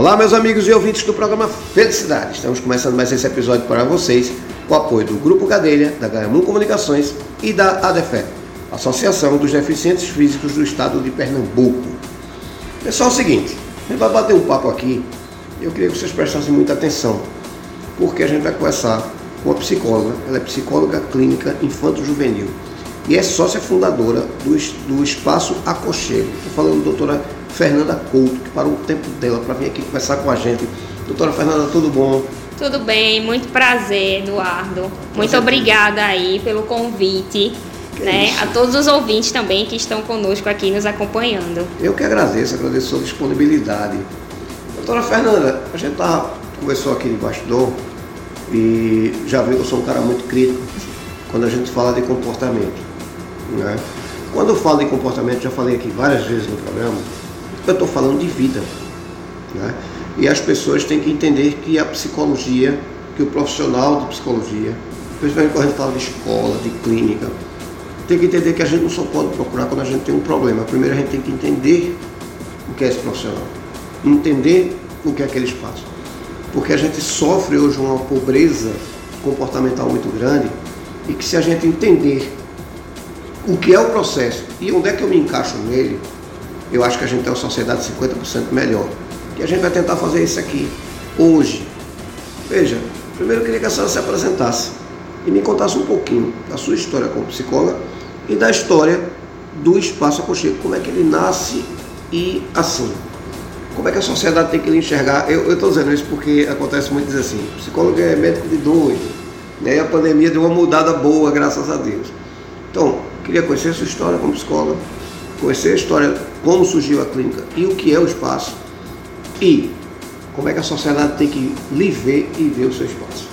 Olá, meus amigos e ouvintes do programa Felicidade. Estamos começando mais esse episódio para vocês com o apoio do Grupo Gadelha, da Ganhamun Comunicações e da ADEFE, Associação dos Deficientes Físicos do Estado de Pernambuco. Pessoal, é o seguinte, a gente vai bater um papo aqui eu queria que vocês prestassem muita atenção, porque a gente vai conversar com a psicóloga, ela é psicóloga clínica infanto-juvenil e é sócia fundadora do, do Espaço Aconchego. Estou falando doutora Fernanda Couto, que parou o tempo dela para vir aqui conversar com a gente. Doutora Fernanda, tudo bom? Tudo bem, muito prazer, Eduardo. Muito obrigada aí pelo convite. Né, a todos os ouvintes também que estão conosco aqui nos acompanhando. Eu que agradeço, agradeço a sua disponibilidade. Doutora Fernanda, a gente tá, conversou aqui de bastidor e já viu que eu sou um cara muito crítico quando a gente fala de comportamento. Né? Quando eu falo de comportamento, já falei aqui várias vezes no programa, eu estou falando de vida. Né? E as pessoas têm que entender que a psicologia, que o profissional de psicologia, principalmente quando a gente fala de escola, de clínica, tem que entender que a gente não só pode procurar quando a gente tem um problema. Primeiro a gente tem que entender o que é esse profissional, entender o que é aquele espaço. Porque a gente sofre hoje uma pobreza comportamental muito grande e que se a gente entender o que é o processo e onde é que eu me encaixo nele, eu acho que a gente tem uma sociedade 50% melhor. E a gente vai tentar fazer isso aqui, hoje. Veja, primeiro eu queria que a senhora se apresentasse e me contasse um pouquinho da sua história como psicóloga e da história do Espaço Aconchego. Como é que ele nasce e assim. Como é que a sociedade tem que enxergar? Eu estou dizendo isso porque acontece muito dizer assim, psicólogo é médico de doido. Né? E a pandemia deu uma mudada boa, graças a Deus. Então, queria conhecer a sua história como psicóloga, conhecer a história, como surgiu a clínica e o que é o espaço. E como é que a sociedade tem que lhe ver e ver o seu espaço.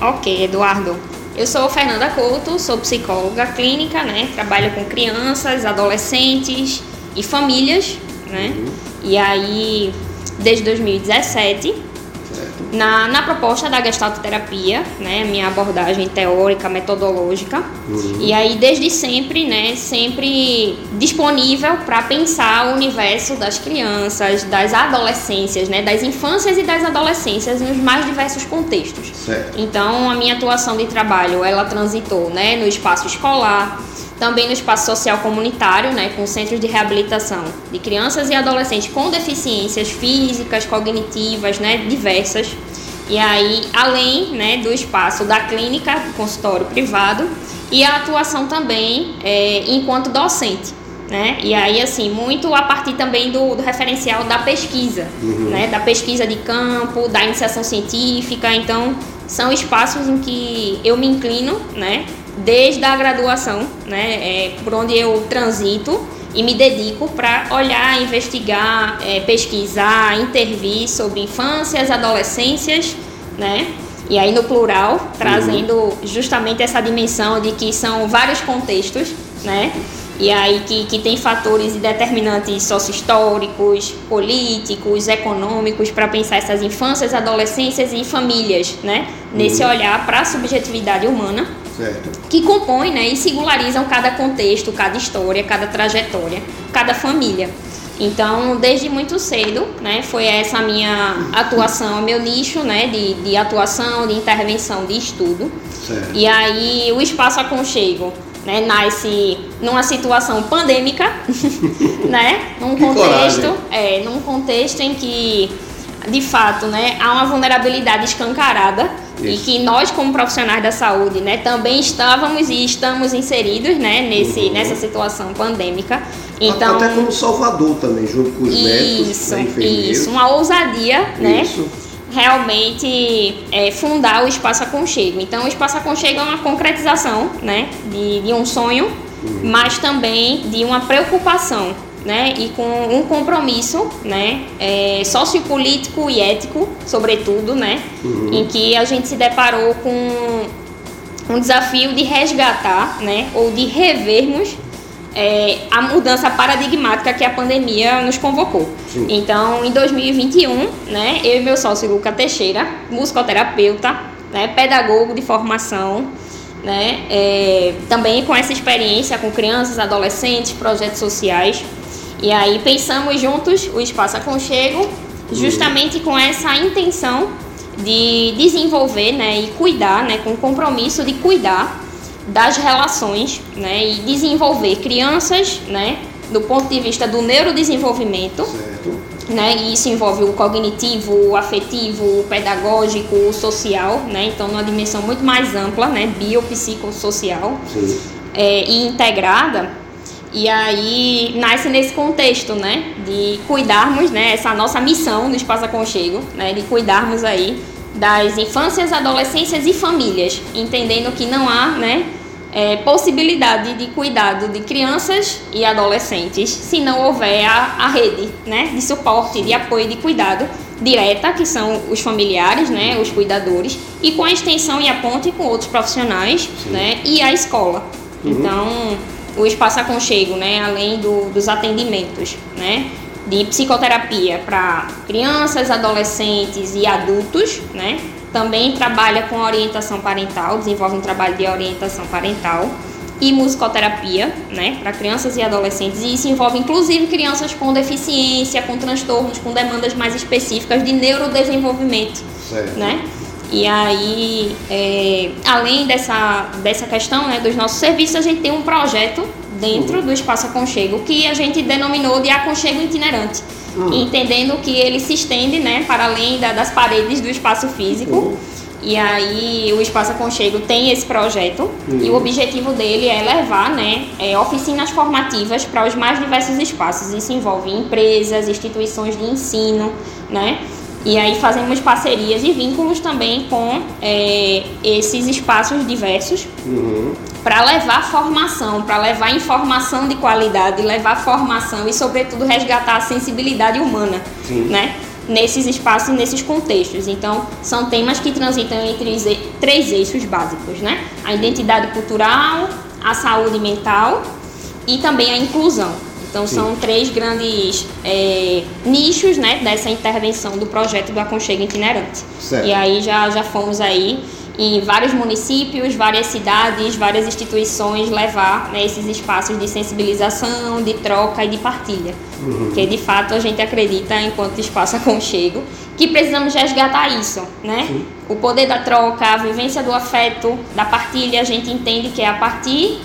Ok, Eduardo. Eu sou Fernanda Couto, sou psicóloga clínica, né? Trabalho com crianças, adolescentes e famílias, né? Uhum. E aí, desde 2017, na, na proposta da gestaltoterapia, né, minha abordagem teórica, metodológica, uhum. e aí desde sempre, né, sempre disponível para pensar o universo das crianças, das adolescências, né, das infâncias e das adolescências nos mais diversos contextos. Certo. Então, a minha atuação de trabalho, ela transitou, né, no espaço escolar, também no espaço social comunitário, né, com centros de reabilitação de crianças e adolescentes com deficiências físicas, cognitivas, né, diversas. E aí, além né, do espaço da clínica, do consultório privado, e a atuação também é, enquanto docente. Né? E aí, assim, muito a partir também do, do referencial da pesquisa, uhum. né? da pesquisa de campo, da iniciação científica. Então, são espaços em que eu me inclino, né? Desde a graduação, né, é, por onde eu transito e me dedico para olhar, investigar, é, pesquisar, intervir sobre infâncias, adolescências, né? E aí no plural, trazendo uhum. justamente essa dimensão de que são vários contextos, né? E aí que, que tem fatores e determinantes sociohistóricos, políticos, econômicos para pensar essas infâncias, adolescências e famílias, né? Nesse uhum. olhar para a subjetividade humana Certo. que compõem né, e singularizam cada contexto, cada história, cada trajetória, cada família. Então, desde muito cedo, né, foi essa a minha atuação, meu nicho né, de, de atuação, de intervenção, de estudo. Certo. E aí o espaço aconchego né, nasce numa situação pandêmica, né, num contexto, é, num contexto em que de fato, né, há uma vulnerabilidade escancarada isso. e que nós como profissionais da saúde, né, também estávamos e estamos inseridos, né, nesse uhum. nessa situação pandêmica. Então, até como Salvador também, junto com os isso, médicos, né, Isso, uma ousadia, né? Isso. Realmente é, fundar o Espaço Aconchego. Então, o Espaço Aconchego é uma concretização né, de, de um sonho, uhum. mas também de uma preocupação né, e com um compromisso né, é, sociopolítico e ético, sobretudo, né, uhum. em que a gente se deparou com um desafio de resgatar né, ou de revermos é, a mudança paradigmática que a pandemia nos convocou. Sim. Então, em 2021, né, eu e meu sócio Luca Teixeira, musicoterapeuta, né, pedagogo de formação, né, é, também com essa experiência com crianças, adolescentes, projetos sociais, e aí pensamos juntos o espaço aconchego justamente com essa intenção de desenvolver né, e cuidar, né, com o compromisso de cuidar das relações né, e desenvolver crianças né, do ponto de vista do neurodesenvolvimento. Certo. Né, e isso envolve o cognitivo, o afetivo, o pedagógico, o social, né, então numa dimensão muito mais ampla, né, biopsicossocial é, e integrada. E aí nasce nesse contexto, né, de cuidarmos, né, essa nossa missão do Espaço Aconchego, né, de cuidarmos aí das infâncias, adolescências e famílias, entendendo que não há, né, é, possibilidade de cuidado de crianças e adolescentes se não houver a, a rede né, de suporte, de apoio de cuidado direta, que são os familiares, né, os cuidadores, e com a extensão e a ponte com outros profissionais né, e a escola. Uhum. Então, o espaço aconchego, né, além do, dos atendimentos né, de psicoterapia para crianças, adolescentes e adultos, né, também trabalha com orientação parental, desenvolve um trabalho de orientação parental e musicoterapia, né, para crianças e adolescentes. E isso envolve inclusive crianças com deficiência, com transtornos, com demandas mais específicas de neurodesenvolvimento, certo. né? E aí, é, além dessa, dessa questão né, dos nossos serviços, a gente tem um projeto dentro uhum. do Espaço Aconchego que a gente denominou de Aconchego Itinerante Hum. entendendo que ele se estende né, para além da, das paredes do espaço físico. Hum. E aí o Espaço Aconchego tem esse projeto e o objetivo dele é levar né, é, oficinas formativas para os mais diversos espaços. Isso envolve empresas, instituições de ensino, né? E aí fazemos parcerias e vínculos também com é, esses espaços diversos uhum para levar formação, para levar informação de qualidade, levar formação e, sobretudo, resgatar a sensibilidade humana, Sim. né? Nesses espaços e nesses contextos. Então, são temas que transitam entre três eixos básicos, né? A identidade cultural, a saúde mental e também a inclusão. Então, Sim. são três grandes é, nichos, né? Dessa intervenção do projeto do Aconchego Itinerante. Certo. E aí já, já fomos aí em vários municípios, várias cidades, várias instituições levar né, esses espaços de sensibilização, de troca e de partilha. Uhum. Porque de fato a gente acredita, enquanto espaço aconchego, que precisamos resgatar isso, né? Sim. O poder da troca, a vivência do afeto, da partilha, a gente entende que é a partir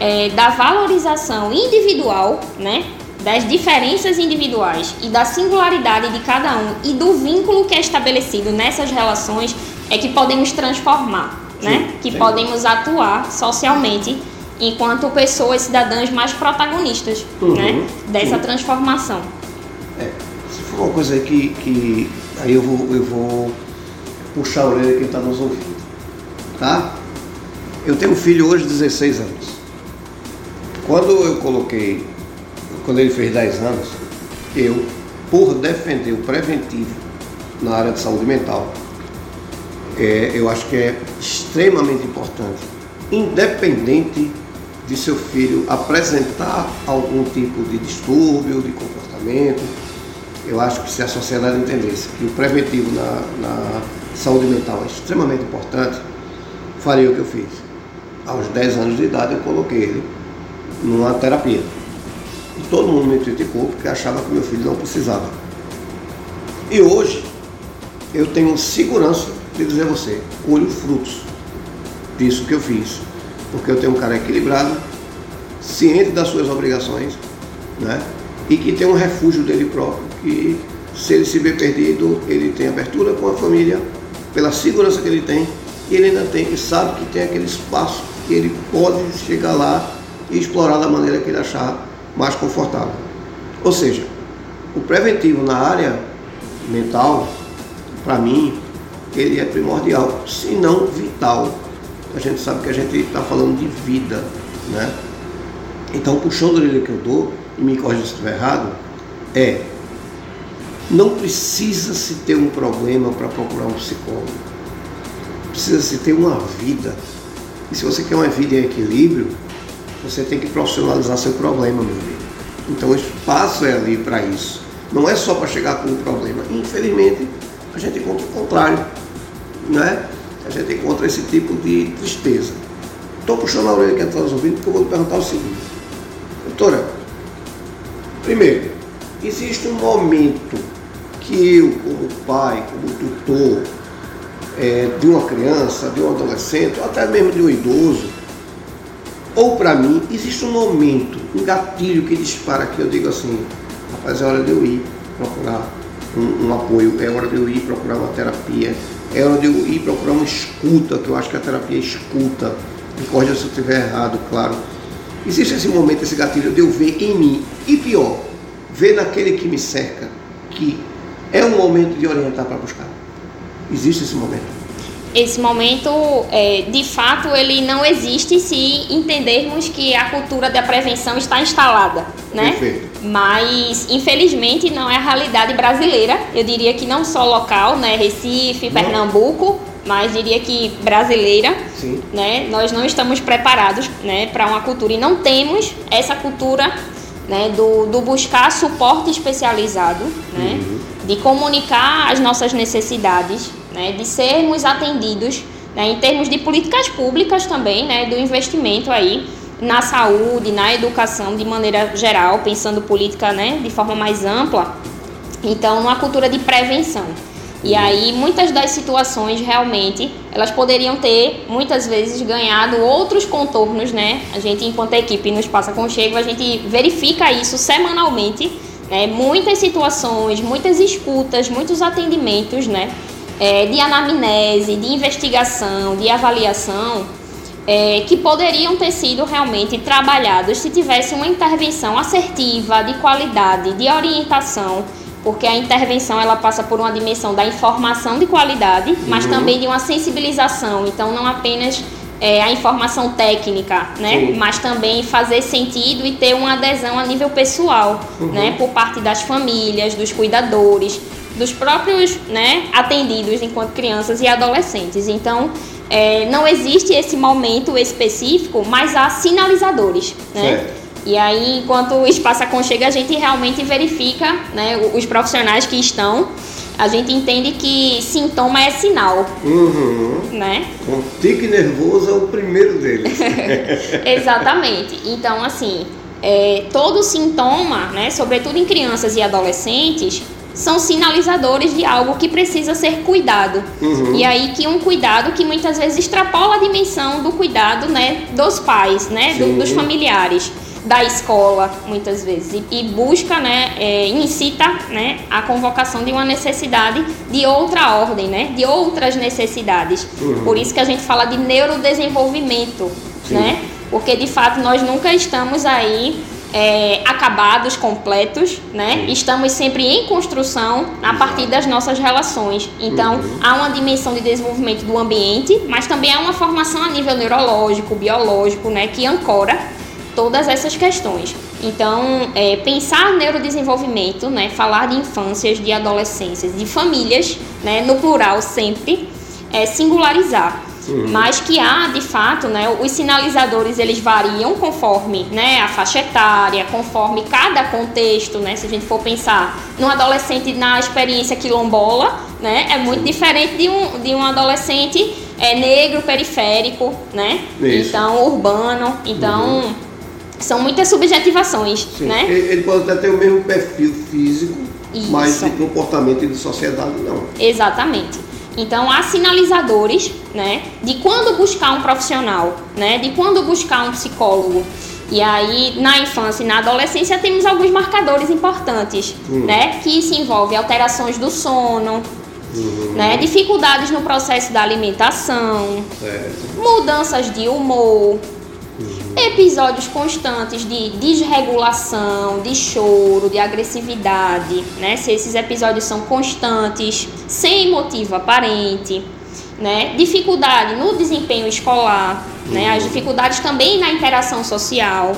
é, da valorização individual, né? das diferenças individuais e da singularidade de cada um e do vínculo que é estabelecido nessas relações é que podemos transformar, sim, né? Que sim. podemos atuar socialmente enquanto pessoas cidadãs mais protagonistas, uhum, né? Dessa sim. transformação. É, se for uma coisa que, que aí eu vou, eu vou puxar a orelha quem está nos ouvindo, tá? Eu tenho um filho hoje de 16 anos. Quando eu coloquei, quando ele fez 10 anos, eu, por defender o preventivo na área de saúde mental, é, eu acho que é extremamente importante, independente de seu filho apresentar algum tipo de distúrbio, de comportamento. Eu acho que se a sociedade entendesse que o preventivo na, na saúde mental é extremamente importante, faria o que eu fiz. Aos 10 anos de idade eu coloquei ele numa terapia. E todo mundo me criticou porque achava que meu filho não precisava. E hoje eu tenho segurança de dizer a você, colho frutos disso que eu fiz. Porque eu tenho um cara equilibrado, ciente das suas obrigações, né? E que tem um refúgio dele próprio, que se ele se vê perdido, ele tem abertura com a família, pela segurança que ele tem, e ele ainda tem, e sabe que tem aquele espaço que ele pode chegar lá e explorar da maneira que ele achar mais confortável. Ou seja, o preventivo na área mental, para mim, ele é primordial, se não vital. A gente sabe que a gente está falando de vida, né? Então, o puxão da orelha que eu dou, e me corrija se estiver errado, é não precisa se ter um problema para procurar um psicólogo. Precisa se ter uma vida. E se você quer uma vida em equilíbrio, você tem que profissionalizar seu problema, meu amigo. Então o espaço é ali para isso. Não é só para chegar com um problema. Infelizmente, a gente encontra o contrário né? a gente encontra esse tipo de tristeza. Estou puxando a orelha que está ouvindo porque eu vou lhe perguntar o seguinte. Doutora, primeiro, existe um momento que eu, como pai, como tutor é, de uma criança, de um adolescente, até mesmo de um idoso, ou para mim, existe um momento, um gatilho que dispara que eu digo assim, rapaz, é hora de eu ir procurar um, um apoio, é hora de eu ir procurar uma terapia, é hora de eu ir procurar uma escuta, que eu acho que a terapia é escuta, me corrija se eu estiver errado, claro. Existe esse momento, esse gatilho de eu ver em mim, e pior, ver naquele que me cerca, que é um momento de orientar para buscar. Existe esse momento esse momento, é, de fato, ele não existe se entendermos que a cultura da prevenção está instalada, né? Perfeito. Mas, infelizmente, não é a realidade brasileira. Eu diria que não só local, né? Recife, não. Pernambuco, mas diria que brasileira, Sim. né? Nós não estamos preparados, né, para uma cultura e não temos essa cultura, né, do, do buscar suporte especializado, né? Uhum. De comunicar as nossas necessidades né, de sermos atendidos né, em termos de políticas públicas também, né, do investimento aí na saúde, na educação de maneira geral, pensando política né, de forma mais ampla. Então, uma cultura de prevenção. E aí, muitas das situações realmente, elas poderiam ter, muitas vezes, ganhado outros contornos, né? A gente, enquanto equipe no Espaço Aconchego, a gente verifica isso semanalmente, né? Muitas situações, muitas escutas, muitos atendimentos, né? É, de anamnese, de investigação, de avaliação, é, que poderiam ter sido realmente trabalhados se tivesse uma intervenção assertiva, de qualidade, de orientação, porque a intervenção ela passa por uma dimensão da informação de qualidade, mas uhum. também de uma sensibilização. Então, não apenas é, a informação técnica, né? Sim. Mas também fazer sentido e ter uma adesão a nível pessoal, uhum. né? Por parte das famílias, dos cuidadores, dos próprios né, atendidos enquanto crianças e adolescentes. Então, é, não existe esse momento específico, mas há sinalizadores, né? E aí, enquanto o espaço aconchega, a gente realmente verifica, né, os profissionais que estão, a gente entende que sintoma é sinal, uhum. né? Um tique nervoso é o primeiro deles. Exatamente. Então, assim, é, todo sintoma, né, sobretudo em crianças e adolescentes, são sinalizadores de algo que precisa ser cuidado. Uhum. E aí que um cuidado que muitas vezes extrapola a dimensão do cuidado, né, dos pais, né, do, dos familiares, da escola, muitas vezes, e, e busca, né, é, incita, né, a convocação de uma necessidade de outra ordem, né, de outras necessidades. Uhum. Por isso que a gente fala de neurodesenvolvimento, Sim. né, porque de fato nós nunca estamos aí é, acabados, completos, né? Sim. Estamos sempre em construção a partir das nossas relações. Então, uhum. há uma dimensão de desenvolvimento do ambiente, mas também há uma formação a nível neurológico, biológico, né? Que ancora todas essas questões. Então, é, pensar neurodesenvolvimento, né? Falar de infâncias, de adolescências, de famílias, né? No plural sempre, é singularizar. Uhum. Mas que há, de fato, né, os sinalizadores eles variam conforme né, a faixa etária, conforme cada contexto, né? Se a gente for pensar num adolescente na experiência quilombola, né, é muito Sim. diferente de um, de um adolescente é, negro, periférico, né? Isso. Então, urbano. Então, uhum. são muitas subjetivações, Sim. né? Ele pode até ter o mesmo perfil físico, Isso. mas de comportamento e de sociedade não. Exatamente. Então há sinalizadores, né, de quando buscar um profissional, né, de quando buscar um psicólogo. E aí na infância e na adolescência temos alguns marcadores importantes, hum. né, que se envolvem alterações do sono, uhum. né, dificuldades no processo da alimentação, mudanças de humor, episódios constantes de desregulação, de choro, de agressividade, né? Se esses episódios são constantes, sem motivo aparente, né? Dificuldade no desempenho escolar, né? As dificuldades também na interação social,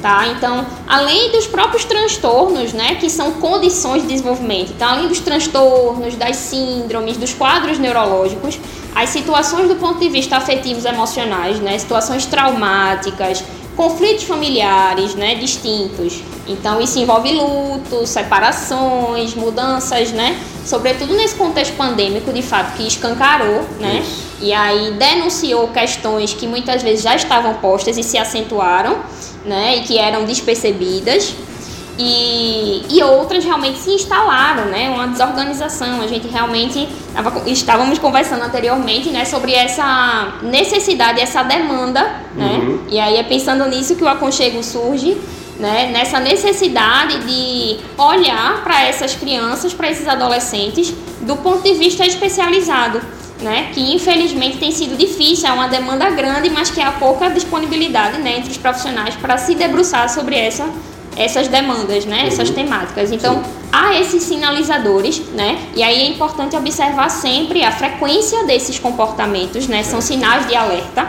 tá? Então, além dos próprios transtornos, né, que são condições de desenvolvimento, então, além dos transtornos, das síndromes, dos quadros neurológicos, as situações do ponto de vista afetivos emocionais, né, situações traumáticas, conflitos familiares, né, distintos. Então isso envolve luto, separações, mudanças, né, sobretudo nesse contexto pandêmico, de fato, que escancarou, né, isso. e aí denunciou questões que muitas vezes já estavam postas e se acentuaram, né, e que eram despercebidas. e, e outras realmente se instalaram, né? Uma desorganização. A gente realmente tava, estávamos conversando anteriormente, né, sobre essa necessidade, essa demanda, né? Uhum. E aí é pensando nisso que o aconchego surge, né? Nessa necessidade de olhar para essas crianças, para esses adolescentes, do ponto de vista especializado. Né, que infelizmente tem sido difícil, é uma demanda grande, mas que há pouca disponibilidade né, entre os profissionais para se debruçar sobre essa essas demandas, né, essas Uhum. temáticas. Então, há esses sinalizadores, né, e aí é importante observar sempre a frequência desses comportamentos, né, são sinais de alerta,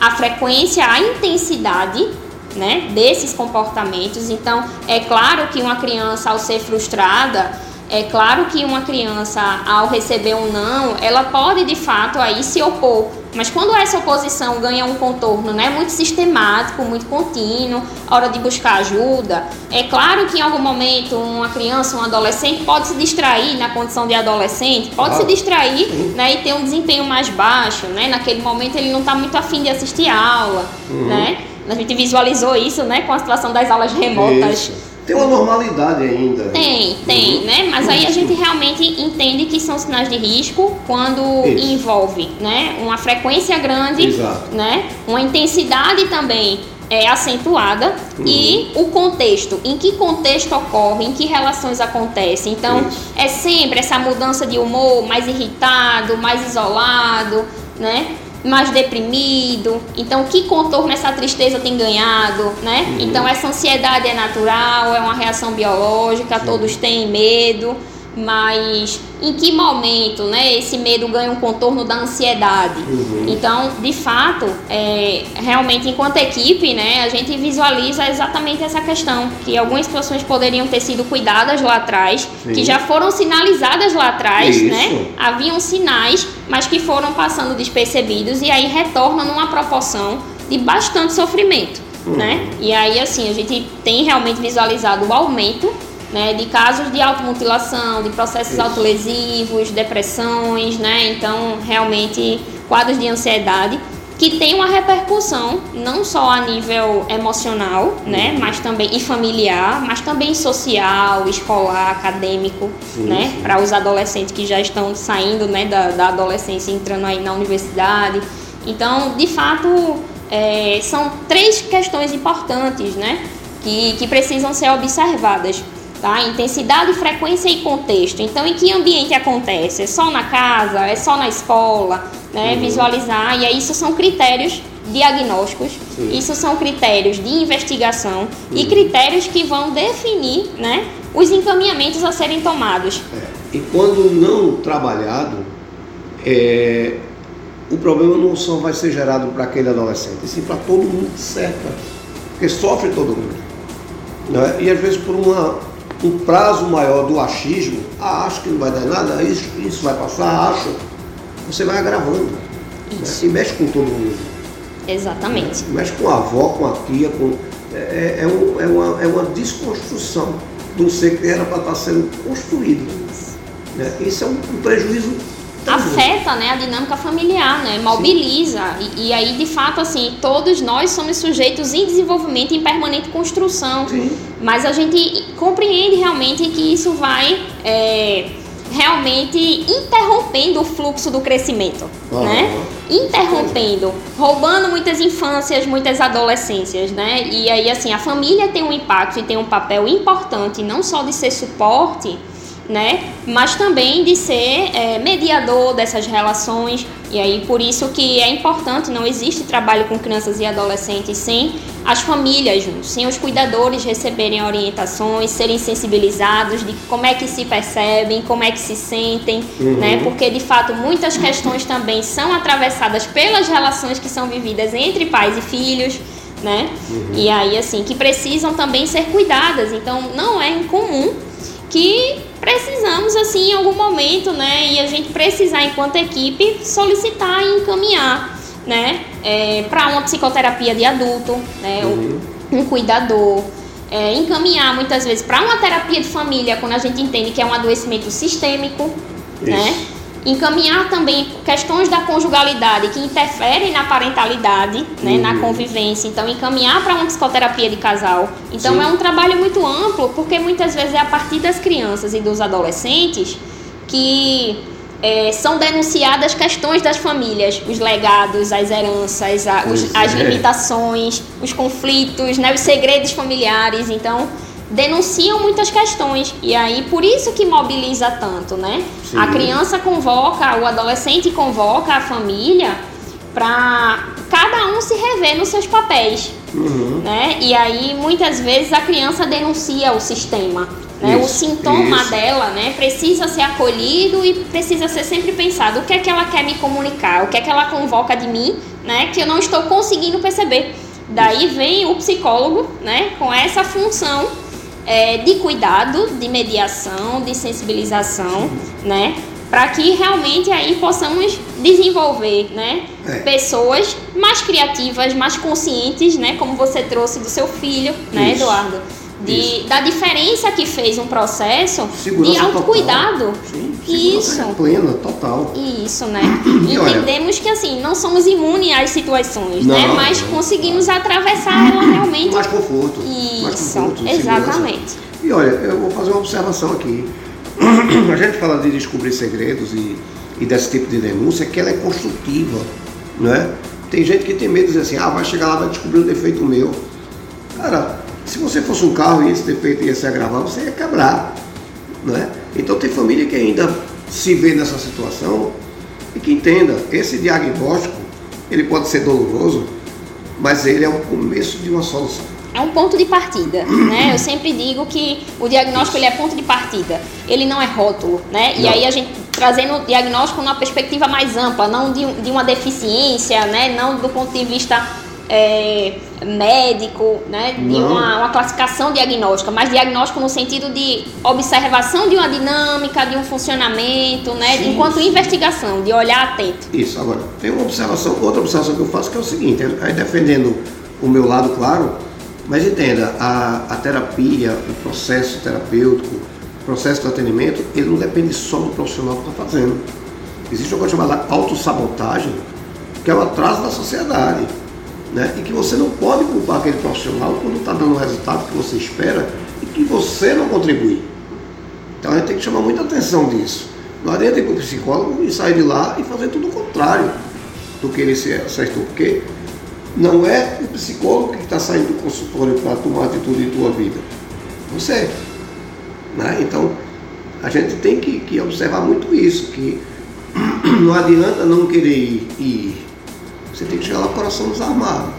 a frequência, a intensidade, né, desses comportamentos. Então, é claro que uma criança ao ser frustrada, é claro que uma criança ao receber um não, ela pode de fato aí se opor. Mas quando essa oposição ganha um contorno né, muito sistemático, muito contínuo, hora de buscar ajuda, é claro que em algum momento uma criança, um adolescente pode se distrair na condição de adolescente, pode se distrair né, e ter um desempenho mais baixo, né? Naquele momento ele não está muito afim de assistir a aula, né? A gente visualizou isso, né, com a situação das aulas remotas. Isso. Tem uma normalidade ainda. Tem, tem, Uhum. né? Mas aí a gente realmente entende que são sinais de risco quando Isso. envolve, né? Uma frequência grande, Exato. né? Uma intensidade também é acentuada Uhum. e o contexto, em que contexto ocorre, em que relações acontecem. Então, Isso. é sempre essa mudança de humor, mais irritado, mais isolado, né? Mais deprimido. Então, que contorno essa tristeza tem ganhado, né? Uhum. Então, essa ansiedade é natural, é uma reação biológica, todos têm medo, mas em que momento, né? Esse medo ganha um contorno da ansiedade. Uhum. Então, de fato, é, realmente, enquanto equipe, né, a gente visualiza exatamente essa questão, que algumas situações poderiam ter sido cuidadas lá atrás, Sim. que já foram sinalizadas lá atrás, Isso. né? Haviam sinais, mas que foram passando despercebidos e aí retornam numa proporção de bastante sofrimento, Uhum. né? E aí, assim, a gente tem realmente visualizado o aumento né, de casos de automutilação, de processos Isso. autolesivos, depressões, né? Então, realmente, quadros de ansiedade que tem uma repercussão não só a nível emocional, né, mas também e familiar, mas também social, escolar, acadêmico, Sim, né, para os adolescentes que já estão saindo, né, da, da adolescência, e entrando aí na universidade. Então, de fato, é, são três questões importantes, né, que, que precisam ser observadas. Tá? Intensidade, frequência e contexto. Então, em que ambiente acontece? É só na casa? É só na escola? Né? Uhum. Visualizar. E aí, isso são critérios diagnósticos, Sim. isso são critérios de investigação e critérios que vão definir né, os encaminhamentos a serem tomados. É, E quando não trabalhado, é, o problema não só vai ser gerado para aquele adolescente, sim para todo mundo que cerca, porque sofre todo mundo. Né? E às vezes por uma, um prazo maior do achismo, ah, acho que não vai dar nada, isso, isso vai passar, acho, você vai agravando. Né? Isso. E mexe com todo mundo. Exatamente. Mexe com a avó, com a tia, com. É, é, é um- é uma, é uma desconstrução do ser que era para estar sendo construído. Né? Isso é um, um prejuízo. Tremendo. afeta né, a dinâmica familiar, né, mobiliza. E, e aí, de fato, assim, todos nós somos sujeitos em desenvolvimento, em permanente construção. Sim. Mas a gente compreende realmente que isso vai é, realmente interrompendo o fluxo do crescimento, né? Interrompendo, roubando muitas infâncias, muitas adolescências, né? E aí, assim, a família tem um impacto e tem um papel importante, não só de ser suporte, né? Mas também de ser é, mediador dessas relações. E aí por isso que é importante, não existe trabalho com crianças e adolescentes sem as famílias juntos, sem os cuidadores receberem orientações, serem sensibilizados de como é que se percebem, como é que se sentem, Uhum. né? Porque de fato muitas questões também são atravessadas pelas relações que são vividas entre pais e filhos. Né? E aí, assim, que precisam também ser cuidadas. Então, não é incomum que precisamos assim em algum momento, né, e a gente precisar enquanto equipe solicitar e encaminhar, né, para uma psicoterapia de adulto, né, Uhum. um, cuidador, é, encaminhar muitas vezes para uma terapia de família quando a gente entende que é um adoecimento sistêmico, né, Isso. Encaminhar também questões da conjugalidade que interferem na parentalidade, né, na uhum. convivência. Então, encaminhar para uma psicoterapia de casal. Então, Sim. é um trabalho muito amplo, porque muitas vezes é a partir das crianças e dos adolescentes que é, são denunciadas questões das famílias, os legados, as heranças, a, os, as é. limitações, os conflitos, né, os segredos familiares. Então, denunciam muitas questões e aí por isso que mobiliza tanto, né? Sim. A criança convoca, o adolescente convoca a família para cada um se rever nos seus papéis, uhum. né? E aí muitas vezes a criança denuncia o sistema, né? Isso, o sintoma isso. dela, né? Precisa ser acolhido e precisa ser sempre pensado o que é que ela quer me comunicar, o que é que ela convoca de mim, né? Que eu não estou conseguindo perceber. Daí vem o psicólogo, né? Com essa função é, de cuidado, de mediação, de sensibilização, né? Para que realmente aí possamos desenvolver, né? É. Pessoas mais criativas, mais conscientes, né? Como você trouxe do seu filho, né, Isso. Eduardo? De, da diferença que fez um processo Segurança de autocuidado. Sim, Isso. Plena, total. Isso, né? Entendemos que assim, não somos imunes às situações, né? não, né? Mas não, conseguimos não. atravessar ela realmente. Mais conforto. Isso, mais conforto, exatamente. E olha, eu vou fazer uma observação aqui. A gente fala de descobrir segredos e, e desse tipo de denúncia que ela é construtiva, né? Tem gente que tem medo de dizer assim, ah, vai chegar lá, vai descobrir um defeito meu. Cara, se você fosse um carro e esse defeito ia se agravar, você ia quebrar. Né? Então tem família que ainda se vê nessa situação e que entenda, esse diagnóstico ele pode ser doloroso, mas ele é o começo de uma solução. É um ponto de partida, né? Eu sempre digo que o diagnóstico ele é ponto de partida, ele não é rótulo, né? E aí a gente trazendo o diagnóstico numa perspectiva mais ampla, não de, de uma deficiência, né? Não do ponto de vista é, médico, né, de uma, uma, classificação diagnóstica, mas diagnóstico no sentido de observação de uma dinâmica, de um funcionamento, né, sim, enquanto investigação, de olhar atento. Isso, agora, tem uma observação, outra observação que eu faço que é o seguinte, aí defendendo o meu lado, claro, mas entenda, a, a terapia, o processo terapêutico, o processo de atendimento, ele não depende só do profissional que está fazendo. Existe uma coisa chamada autossabotagem, que é o atraso da sociedade né? e que você não pode culpar aquele profissional quando está dando o resultado que você espera e que você não contribui. Então a gente tem que chamar muita atenção disso. Não adianta ir para o psicólogo e sair de lá e fazer tudo o contrário do que ele se acertou, porque não é o psicólogo que está saindo do consultório para tomar atitude em tua vida. Você. Né? Então a gente tem que, que observar muito isso, que não adianta não querer ir, ir você tem que chegar lá com o coração desarmado.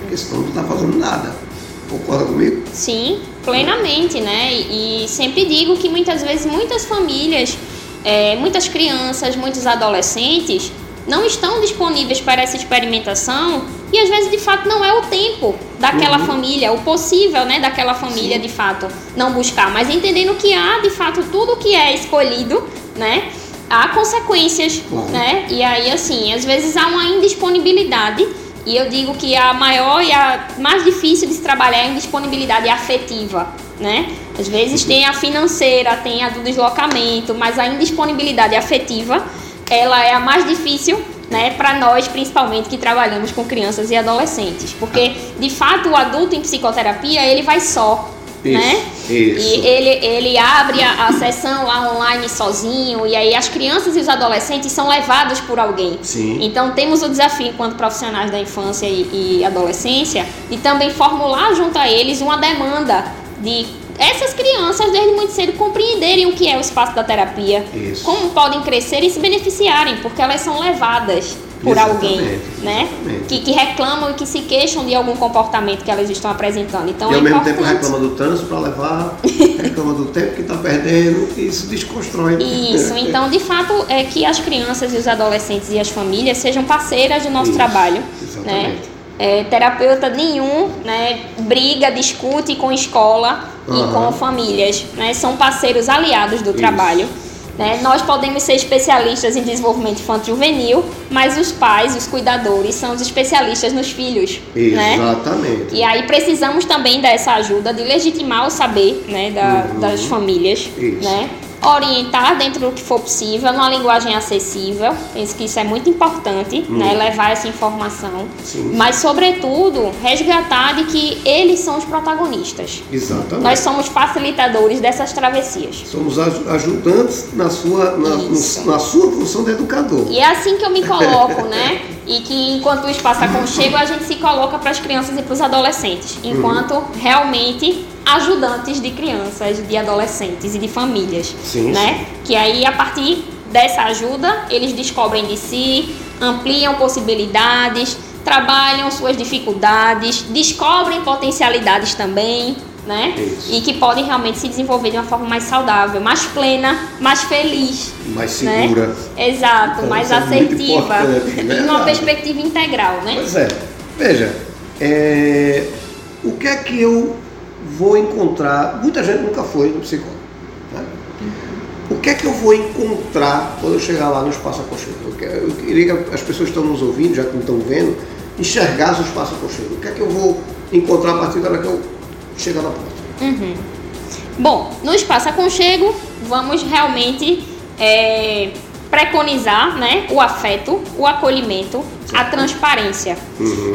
Porque senão não está fazendo nada. Concorda comigo? Sim, plenamente, né? E sempre digo que muitas vezes muitas famílias, é, muitas crianças, muitos adolescentes não estão disponíveis para essa experimentação e às vezes de fato não é o tempo daquela uhum. família, o possível, né, daquela família Sim. de fato não buscar, mas entendendo que há de fato tudo que é escolhido, né, há consequências, né? E aí, assim, às vezes há uma indisponibilidade. E eu digo que a maior e a mais difícil de se trabalhar é a indisponibilidade afetiva, né? Às vezes tem a financeira, tem a do deslocamento, mas a indisponibilidade afetiva, ela é a mais difícil né, para nós principalmente que trabalhamos com crianças e adolescentes, porque de fato o adulto em psicoterapia ele vai só, isso, né? Isso. E ele, ele abre a, a, sessão lá online sozinho, e aí as crianças e os adolescentes são levados por alguém. Sim. Então temos o desafio, enquanto profissionais da infância e, e adolescência, de também formular junto a eles uma demanda de essas crianças, desde muito cedo, compreenderem o que é o espaço da terapia, Isso. como podem crescer e se beneficiarem, porque elas são levadas por exatamente, alguém, né? Que, que, reclamam e que se queixam de algum comportamento que elas estão apresentando. Então, e é ao mesmo tempo reclama do trânsito para levar, reclama do tempo que está perdendo e isso desconstrói. Isso, então de fato é que as crianças e os adolescentes e as famílias sejam parceiras do nosso isso, trabalho. Né? Exatamente. Né? É, terapeuta nenhum né, briga, discute com escola uhum. e com famílias. Né? São parceiros aliados do isso. trabalho. Né? Nós podemos ser especialistas em desenvolvimento infantil juvenil, mas os pais, os cuidadores, são os especialistas nos filhos. Né? Exatamente. Né? E aí precisamos também dessa ajuda de legitimar o saber né, da, uhum. das famílias. Isso. Né? Orientar dentro do que for possível, numa linguagem acessível. Penso que isso é muito importante, Hum. né? Levar essa informação. Sim. Mas, sobretudo, resgatar de que eles são os protagonistas. Exatamente. Nós somos facilitadores dessas travessias. Somos aj- ajudantes na sua, na, no- na sua função de educador. E é assim que eu me coloco, né? E que enquanto o espaço aconchego, a gente se coloca para as crianças e para os adolescentes, enquanto realmente ajudantes de crianças, de adolescentes e de famílias, Sim, né? Que aí a partir dessa ajuda, eles descobrem de si, ampliam possibilidades, trabalham suas dificuldades, descobrem potencialidades também, né? Isso. E que podem realmente se desenvolver de uma forma mais saudável, mais plena, mais feliz, Mais né? segura. Exato, Então, mais é assertiva importante, e verdade. numa perspectiva integral, né? Pois é. Veja, é, o que é que eu vou encontrar? Muita gente nunca foi no psicólogo. né? O que é que eu vou encontrar quando eu chegar lá no espaço aconchego? Eu que- Eu queria que as pessoas que estão nos ouvindo, já que não estão vendo, enxergassem o espaço aconchego. O que é que eu vou encontrar a partir da hora que eu chegar na porta? Bom, no espaço aconchego, vamos realmente é, preconizar né, o afeto, o acolhimento, a transparência.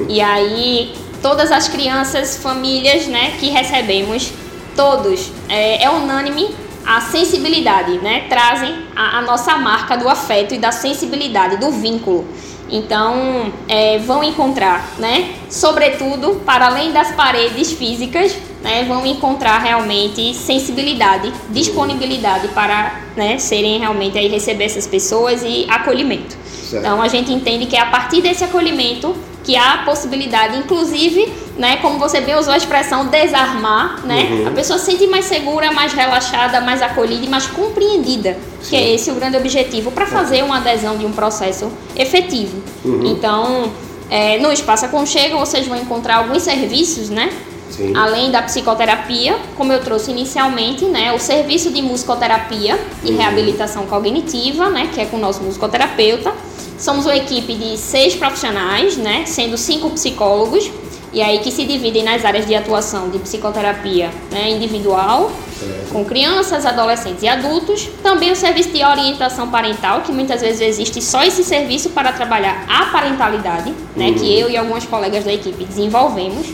E aí, todas as crianças, famílias né, que recebemos, todos, é, é unânime a sensibilidade, né? Trazem a, a nossa marca do afeto e da sensibilidade, do vínculo. Então, é, vão encontrar, né? Sobretudo, para além das paredes físicas, né? Vão encontrar realmente sensibilidade, disponibilidade para né, serem realmente aí receber essas pessoas e acolhimento. Certo. Então, a gente entende que é a partir desse acolhimento que há a possibilidade, inclusive, né, como você bem usou a expressão desarmar, né? Uhum. A pessoa se sente mais segura, mais relaxada, mais acolhida e mais compreendida, que é esse o grande objetivo para fazer uma adesão de um processo efetivo. Uhum. Então, é, no espaço aconchego vocês vão encontrar alguns serviços, né? Sim. Além da psicoterapia, como eu trouxe inicialmente, né, o serviço de musicoterapia e Uhum. reabilitação cognitiva, né, que é com o nosso musicoterapeuta. Somos uma equipe de seis profissionais, né, sendo cinco psicólogos, e aí que se dividem nas áreas de atuação de psicoterapia né, individual, Certo. com crianças, adolescentes e adultos. Também o serviço de orientação parental, que muitas vezes existe só esse serviço para trabalhar a parentalidade, né, que eu e algumas colegas da equipe desenvolvemos.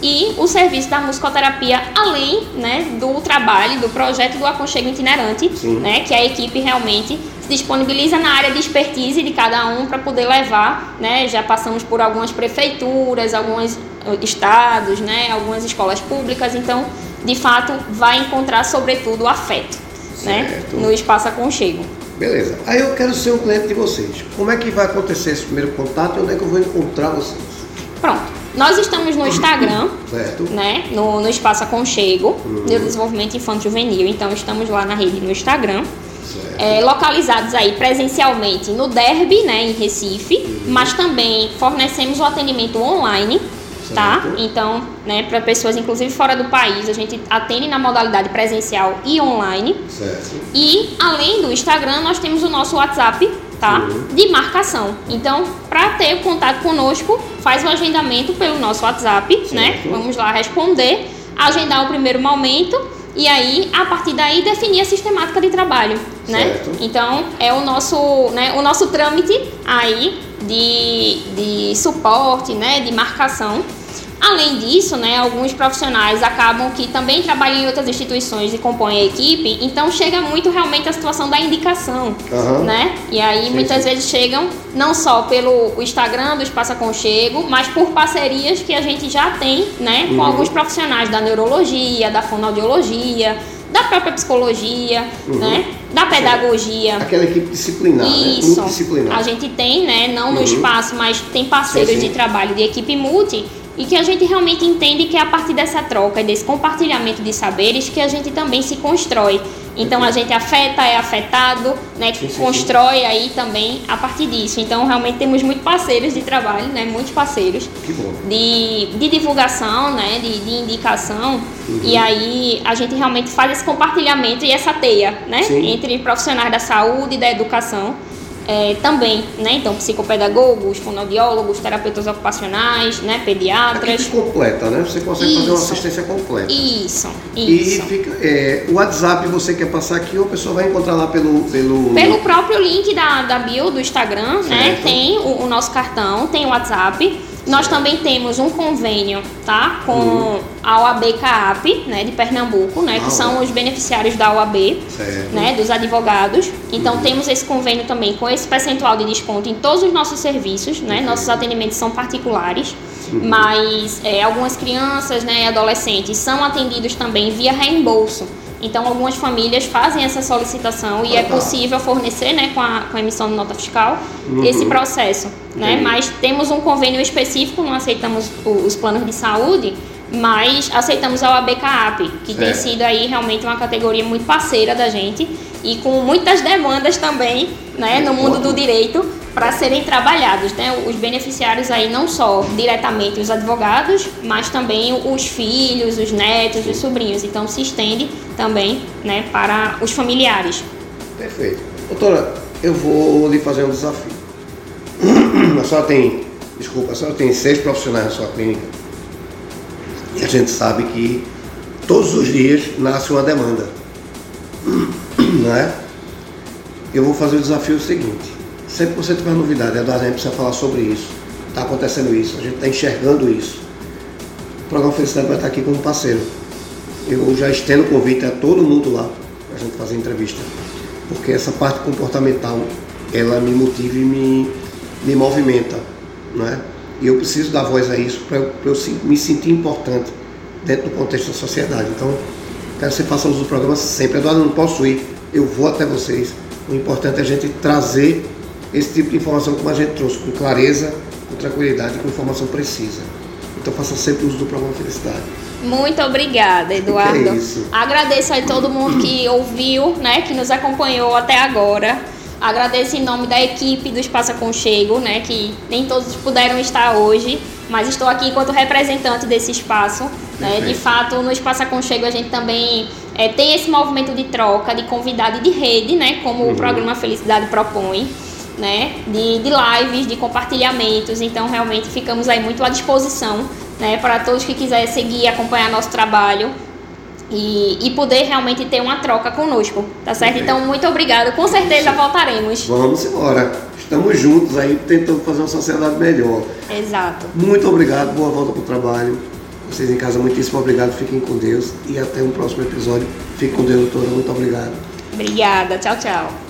E o serviço da musicoterapia, além né, do trabalho, do projeto do aconchego itinerante, Sim. né, que a equipe realmente se disponibiliza na área de expertise de cada um para poder levar. Né, já passamos por algumas prefeituras, alguns eh, estados, né, algumas escolas públicas, então, de fato, vai encontrar, sobretudo, o afeto né, no espaço aconchego. Beleza. Aí eu quero ser um cliente de vocês. Como é que vai acontecer esse primeiro contato e onde é que eu vou encontrar vocês? Pronto. Nós estamos no Instagram, Certo? né? No, no Espaço Aconchego, de Desenvolvimento Infanto Juvenil. Então, estamos lá na rede no Instagram. É, localizados aí presencialmente no Derby, né, em Recife, mas também fornecemos o atendimento online, tá? Certo. Então, né, para pessoas inclusive fora do país, a gente atende na modalidade presencial e online. Certo. E além do Instagram, nós temos o nosso WhatsApp, tá? Uhum. De marcação. Então, para ter contato conosco, faz o agendamento pelo nosso WhatsApp, né? Certo. Vamos lá responder, agendar o primeiro momento e aí, a partir daí, definir a sistemática de trabalho, né? Certo. Então, é o nosso, né, o nosso trâmite aí de, de suporte, né, de marcação. Além disso, né, alguns profissionais acabam que também trabalham em outras instituições e compõem a equipe, então chega muito realmente a situação da indicação, Aham. né? E aí Sim, muitas sim. vezes chegam não só pelo Instagram do Espaço Aconchego, mas por parcerias que a gente já tem, né, com Uhum. alguns profissionais da neurologia, da fonoaudiologia, da própria psicologia, Uhum. né, da pedagogia. Aquela equipe disciplinar, né? Isso. Multidisciplinar. A gente tem, né, não no Uhum. espaço, mas tem parceiros sim. de trabalho de equipe multi e que a gente realmente entende que é a partir dessa troca e desse compartilhamento de saberes que a gente também se constrói. Então a gente afeta, é afetado, né, Sim, sim, constrói aí também a partir disso. Então realmente temos muitos parceiros de trabalho, né, muitos parceiros de, de divulgação, né, de, de indicação. Uhum. E aí a gente realmente faz esse compartilhamento e essa teia, né, entre profissionais da saúde e da educação. É, também, né? Então, psicopedagogos, fonoaudiólogos, terapeutas ocupacionais, né? Pediatras. Equipe completa, né? Você consegue isso. fazer uma assistência completa. Isso, isso. E fica, é, o WhatsApp você quer passar aqui ou a pessoa vai encontrar lá pelo... Pelo, pelo próprio link da, da bio do Instagram, né? certo. né? Tem o, o nosso cartão, tem o WhatsApp. Nós também temos um convênio, tá? Com uhum. a OAB CAAP, né, de Pernambuco, né, que ah, são os beneficiários da OAB, certo. né, dos advogados. Então uhum. temos esse convênio também com esse percentual de desconto em todos os nossos serviços, né? Uhum. Nossos atendimentos são particulares, uhum. mas é, algumas crianças, né, e adolescentes são atendidos também via reembolso. Então, algumas famílias fazem essa solicitação e é possível fornecer, né, com a, com a emissão de nota fiscal, uhum. esse processo. Né? Mas temos um convênio específico, não aceitamos os planos de saúde, mas aceitamos a OAB CAAP, que certo. tem sido aí realmente uma categoria muito parceira da gente e com muitas demandas também né, no mundo do direito para serem trabalhados. Né? Os beneficiários aí não só diretamente os advogados, mas também os filhos, os netos, os sobrinhos. Então se estende também né, para os familiares. Perfeito. Doutora, eu vou lhe fazer um desafio. A senhora tem, desculpa, a senhora tem seis profissionais na sua clínica e a gente sabe que todos os dias nasce uma demanda. Não é? Eu vou fazer o desafio seguinte. Sempre que você tiver novidade, Eduardo, a gente precisa falar sobre isso. Está acontecendo isso, a gente está enxergando isso. O programa Felicidade vai estar aqui como parceiro. Eu já estendo o convite a todo mundo lá para a gente fazer entrevista. Porque essa parte comportamental, ela me motiva e me, me movimenta. Não é? E eu preciso dar voz a isso para eu, eu, me sentir importante dentro do contexto da sociedade. Então, quero que você faça uso do programa sempre. Eduardo, não posso ir, eu vou até vocês. O importante é a gente trazer esse tipo de informação como a gente trouxe, com clareza, com tranquilidade, com informação precisa. Então faça sempre uso do programa Felicidade. Muito obrigada, Eduardo. Que é? Agradeço a todo mundo que ouviu, né, que nos acompanhou até agora. Agradeço em nome da equipe do Espaço Aconchego, né, que nem todos puderam estar hoje, mas estou aqui enquanto representante desse espaço. Né? De fato, no Espaço Aconchego a gente também é, tem esse movimento de troca, de convidado e de rede, né, como uhum. o programa Felicidade propõe né, de, de lives, de compartilhamentos. Então, realmente, ficamos aí muito à disposição né, para todos que quiserem seguir e acompanhar nosso trabalho. E, e, poder realmente ter uma troca conosco, tá certo? Então, muito obrigada. Com certeza voltaremos. Vamos embora. Estamos juntos aí tentando fazer uma sociedade melhor. Exato. Muito obrigado. Boa volta para o trabalho. Vocês em casa, muitíssimo obrigado. Fiquem com Deus. E até um próximo episódio. Fique com Deus, doutora. Muito obrigado. Obrigada. Tchau, tchau.